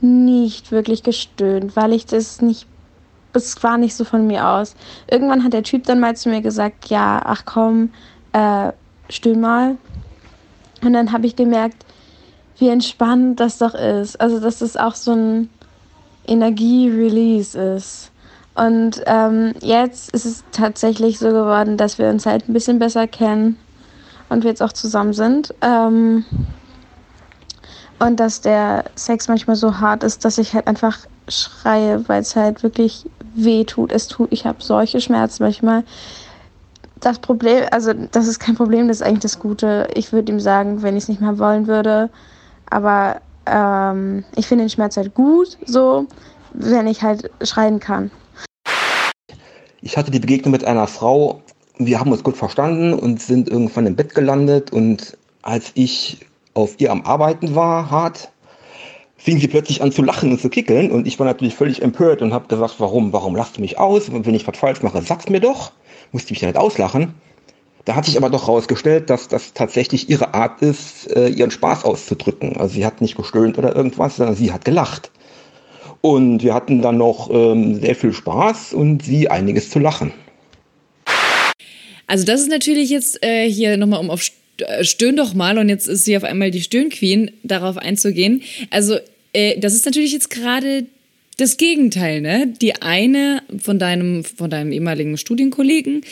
Speaker 6: nicht wirklich gestöhnt, weil ich das nicht es war nicht so von mir aus. Irgendwann hat der Typ dann mal zu mir gesagt, ja, ach komm, äh, stöhn mal. Und dann habe ich gemerkt, wie entspannt das doch ist. Also, dass das auch so ein Energie-Release ist. Und ähm, jetzt ist es tatsächlich so geworden, dass wir uns halt ein bisschen besser kennen und wir jetzt auch zusammen sind. Ähm, und dass der Sex manchmal so hart ist, dass ich halt einfach schreie, weil es halt wirklich weh tut. Es tut, ich habe solche Schmerzen manchmal. Das Problem, also das ist kein Problem, das ist eigentlich das Gute. Ich würde ihm sagen, wenn ich es nicht mehr wollen würde. Aber ähm, ich finde den Schmerz halt gut, so, wenn ich halt schreien kann.
Speaker 5: Ich hatte die Begegnung mit einer Frau. Wir haben uns gut verstanden und sind irgendwann im Bett gelandet. Und als ich auf ihr am Arbeiten war, hart, fing sie plötzlich an zu lachen und zu kickeln und ich war natürlich völlig empört und habe gesagt, warum, warum lachst du mich aus? Und wenn ich was falsch mache, sag's mir doch. Musste mich ja nicht auslachen. Da hat sich aber doch herausgestellt, dass das tatsächlich ihre Art ist, äh, ihren Spaß auszudrücken. Also sie hat nicht gestöhnt oder irgendwas, sondern sie hat gelacht. Und wir hatten dann noch ähm, sehr viel Spaß und sie einiges zu lachen.
Speaker 3: Also das ist natürlich jetzt äh, hier nochmal, um auf stöhn doch mal und jetzt ist sie auf einmal die Stöhnqueen, darauf einzugehen. Also, äh, das ist natürlich jetzt gerade das Gegenteil, ne? Die eine von deinem, von deinem ehemaligen Studienkollegen,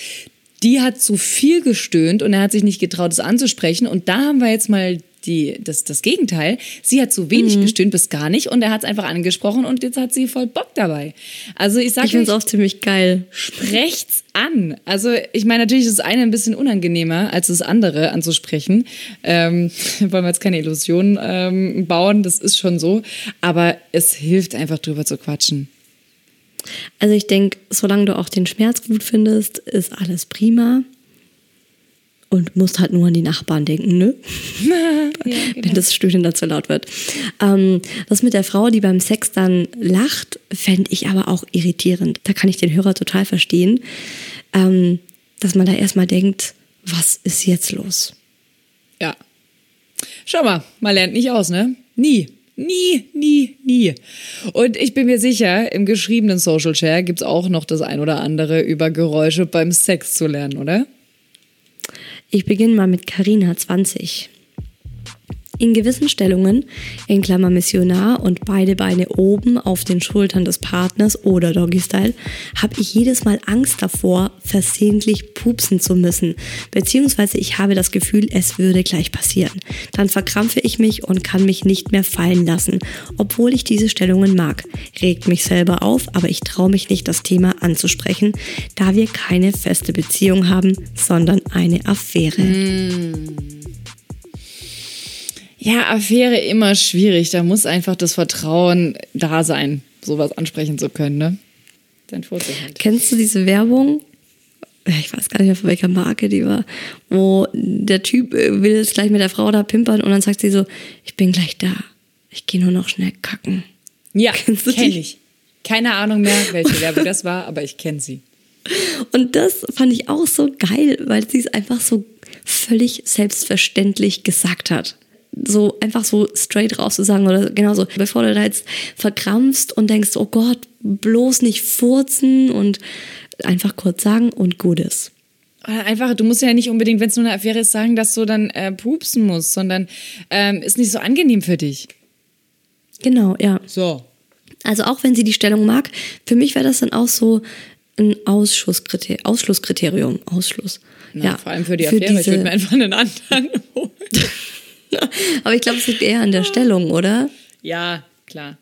Speaker 3: die hat zu viel gestöhnt und er hat sich nicht getraut, es anzusprechen. Und da haben wir jetzt mal die, das, das Gegenteil. Sie hat zu wenig mhm. gestöhnt bis gar nicht und er hat es einfach angesprochen und jetzt hat sie voll Bock dabei. Also ich sage
Speaker 2: Ich finde es auch ziemlich geil.
Speaker 3: Sprecht's an. Also ich meine, natürlich ist das eine ein bisschen unangenehmer als das andere anzusprechen. Ähm, [laughs] wollen wir jetzt keine Illusionen ähm, bauen, das ist schon so. Aber es hilft einfach drüber zu quatschen.
Speaker 2: Also ich denke, solange du auch den Schmerz gut findest, ist alles prima und musst halt nur an die Nachbarn denken, ne? [laughs] ja, genau. Wenn das Stöhnen dann zu laut wird. Ähm, das mit der Frau, die beim Sex dann lacht, fände ich aber auch irritierend. Da kann ich den Hörer total verstehen, ähm, dass man da erstmal denkt, was ist jetzt los?
Speaker 3: Ja. Schau mal, man lernt nicht aus, ne? Nie. Nie, nie, nie. Und ich bin mir sicher, im geschriebenen Social Share gibt es auch noch das ein oder andere über Geräusche beim Sex zu lernen, oder?
Speaker 2: Ich beginne mal mit Karina 20. In gewissen Stellungen, in Klammer Missionar und beide Beine oben auf den Schultern des Partners oder Doggy-Style, habe ich jedes Mal Angst davor, versehentlich pupsen zu müssen. Beziehungsweise ich habe das Gefühl, es würde gleich passieren. Dann verkrampfe ich mich und kann mich nicht mehr fallen lassen, obwohl ich diese Stellungen mag. Regt mich selber auf, aber ich traue mich nicht, das Thema anzusprechen, da wir keine feste Beziehung haben, sondern eine Affäre.
Speaker 3: Ja, Affäre immer schwierig. Da muss einfach das Vertrauen da sein, sowas ansprechen zu können, ne? Dein Vorzug halt.
Speaker 2: Kennst du diese Werbung? Ich weiß gar nicht mehr, von welcher Marke die war, wo der Typ will jetzt gleich mit der Frau da pimpern und dann sagt sie so, ich bin gleich da. Ich gehe nur noch schnell kacken.
Speaker 3: Ja, [laughs]
Speaker 2: Kennst du
Speaker 3: kenn
Speaker 2: die?
Speaker 3: ich. Keine Ahnung mehr, welche Werbung das war, aber ich kenne sie.
Speaker 2: Und das fand ich auch so geil, weil sie es einfach so völlig selbstverständlich gesagt hat. So einfach so straight raus zu sagen oder genauso, bevor du da jetzt verkrampfst und denkst, oh Gott, bloß nicht furzen und einfach kurz sagen und gut ist.
Speaker 3: Einfach, du musst ja nicht unbedingt, wenn es nur eine Affäre ist, sagen, dass du dann äh, pupsen musst, sondern ähm, ist nicht so angenehm für dich.
Speaker 2: Genau, ja.
Speaker 3: So.
Speaker 2: Also auch wenn sie die Stellung mag, für mich wäre das dann auch so ein Ausschlusskriterium. Ausschlusskriterium. Ausschluss.
Speaker 3: Na,
Speaker 2: ja,
Speaker 3: vor allem für die Affäre. Ich würde mir einfach einen anderen [laughs] holen. [laughs]
Speaker 2: Aber ich glaube, es liegt eher an der Stellung, oder?
Speaker 3: Ja, klar.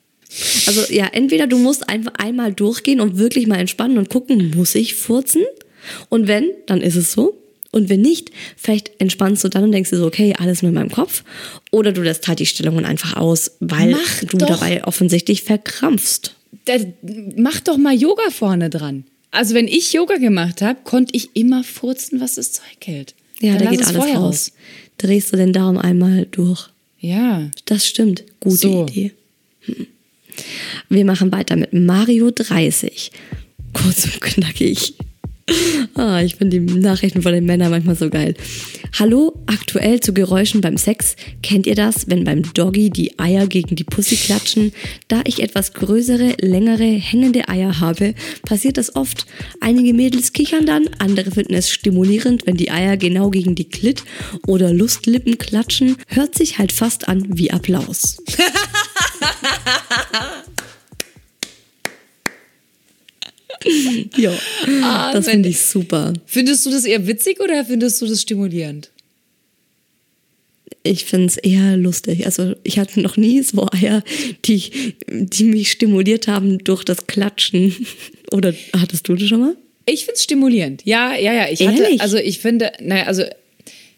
Speaker 2: Also ja, entweder du musst einfach einmal durchgehen und wirklich mal entspannen und gucken, muss ich furzen? Und wenn, dann ist es so. Und wenn nicht, vielleicht entspannst du dann und denkst dir so, okay, alles nur in meinem Kopf. Oder du lässt halt die Stellungen einfach aus, weil
Speaker 3: Mach
Speaker 2: du
Speaker 3: doch.
Speaker 2: dabei offensichtlich verkrampfst.
Speaker 3: Da, mach doch mal Yoga vorne dran. Also wenn ich Yoga gemacht habe, konnte ich immer furzen, was das Zeug hält.
Speaker 2: Ja,
Speaker 3: Dann
Speaker 2: da geht
Speaker 3: es
Speaker 2: alles
Speaker 3: vorher
Speaker 2: raus. Drehst du den Darm einmal durch.
Speaker 3: Ja.
Speaker 2: Das stimmt. Gute
Speaker 3: So.
Speaker 2: Idee. Hm. Wir machen weiter mit Mario 30. Kurz und knackig. [laughs] Ah, ich finde die Nachrichten von den Männern manchmal so geil. Hallo, aktuell zu Geräuschen beim Sex. Kennt ihr das, wenn beim Doggy die Eier gegen die Pussy klatschen? Da ich etwas größere, längere, hängende Eier habe, passiert das oft. Einige Mädels kichern dann, andere finden es stimulierend, wenn die Eier genau gegen die Klit oder Lustlippen klatschen. Hört sich halt fast an wie Applaus. [laughs] [laughs] ja, das finde ich super.
Speaker 3: Findest du das eher witzig oder findest du das stimulierend?
Speaker 2: Ich finde es eher lustig. Also ich hatte noch nie so Eier, die, die mich stimuliert haben durch das Klatschen. [laughs] Oder hattest du das schon mal?
Speaker 3: Ich finde es stimulierend. Ja, ja, ja. Ich hatte,
Speaker 2: Ehrlich?
Speaker 3: also ich finde, naja, also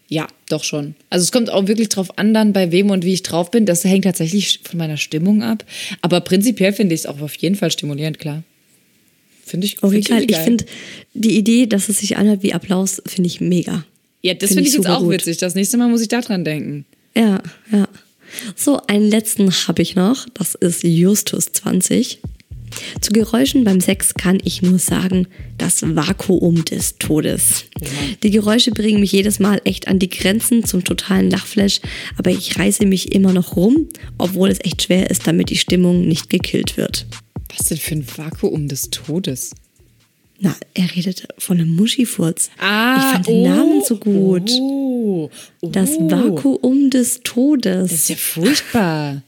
Speaker 3: ja, doch schon. Also es kommt auch wirklich drauf an, dann bei wem und wie ich drauf bin. Das hängt tatsächlich von meiner Stimmung ab. Aber prinzipiell finde ich es auch auf jeden Fall stimulierend, klar. Finde ich,
Speaker 2: Okay,
Speaker 3: find
Speaker 2: geil.
Speaker 3: irgendwie
Speaker 2: Ich finde die Idee, dass es sich anhört wie Applaus, finde ich mega.
Speaker 3: Ja, das
Speaker 2: find
Speaker 3: finde
Speaker 2: ich
Speaker 3: ich jetzt auch
Speaker 2: gut.
Speaker 3: witzig. Das nächste Mal muss ich da dran denken.
Speaker 2: Ja, ja. So, einen letzten habe ich noch. Das ist Justus 20. Zu Geräuschen beim Sex kann ich nur sagen, das Vakuum des Todes. Die Geräusche bringen mich jedes Mal echt an die Grenzen zum totalen Lachflash, aber ich reiße mich immer noch rum, obwohl es echt schwer ist, damit die Stimmung nicht gekillt wird.
Speaker 3: Was denn für ein Vakuum des Todes?
Speaker 2: Na, er redet von einem Muschifurz.
Speaker 3: Ah,
Speaker 2: ich fand den Namen so gut.
Speaker 3: Oh, oh.
Speaker 2: Das Vakuum des Todes.
Speaker 3: Das ist ja furchtbar.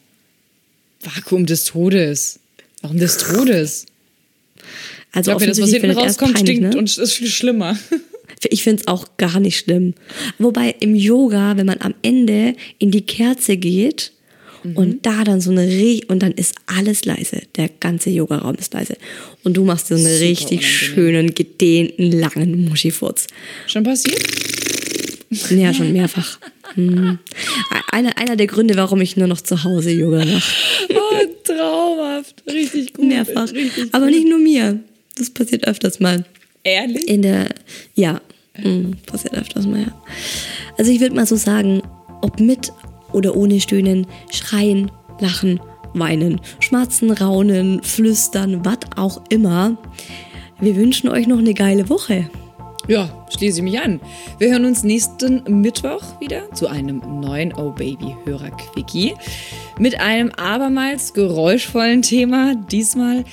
Speaker 3: Vakuum des Todes. Warum des Todes? Ich
Speaker 2: also
Speaker 3: glaube, wenn das, was hinten rauskommt,
Speaker 2: peinlich,
Speaker 3: stinkt
Speaker 2: ne?
Speaker 3: und ist viel schlimmer.
Speaker 2: Ich finde es auch gar nicht schlimm. Wobei im Yoga, wenn man am Ende in die Kerze geht
Speaker 3: Mhm.
Speaker 2: und da dann so eine Re und dann ist alles leise. Der ganze Yogaraum ist leise. Und du machst so einen
Speaker 3: Super
Speaker 2: richtig
Speaker 3: unangenehm.
Speaker 2: schönen, gedehnten, langen Muschifurz.
Speaker 3: Schon passiert?
Speaker 2: Ja, schon mehrfach. Hm. Einer, einer der Gründe, warum ich nur noch zu Hause Yoga mache. [laughs]
Speaker 3: Oh, traumhaft. Richtig gut.
Speaker 2: Mehrfach.
Speaker 3: Richtig
Speaker 2: Aber
Speaker 3: gut.
Speaker 2: nicht nur mir. Das passiert öfters mal.
Speaker 3: Ehrlich?
Speaker 2: In der, ja, mm, passiert öfters mal, ja. Also ich würde mal so sagen, ob mit oder ohne Stöhnen, schreien, lachen, weinen, schmatzen, raunen, flüstern, was auch immer. Wir wünschen euch noch eine geile Woche.
Speaker 3: Ja, schließe ich mich an. Wir hören uns nächsten Mittwoch wieder zu einem neuen Oh Baby Hörer Quickie mit einem abermals geräuschvollen Thema, diesmal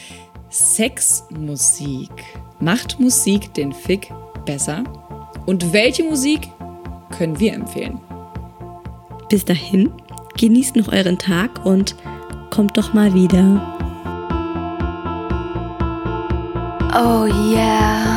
Speaker 3: Sexmusik. Macht Musik den Fick besser? Und welche Musik können wir empfehlen?
Speaker 2: Bis dahin, genießt noch euren Tag und kommt doch mal wieder.
Speaker 6: Oh yeah.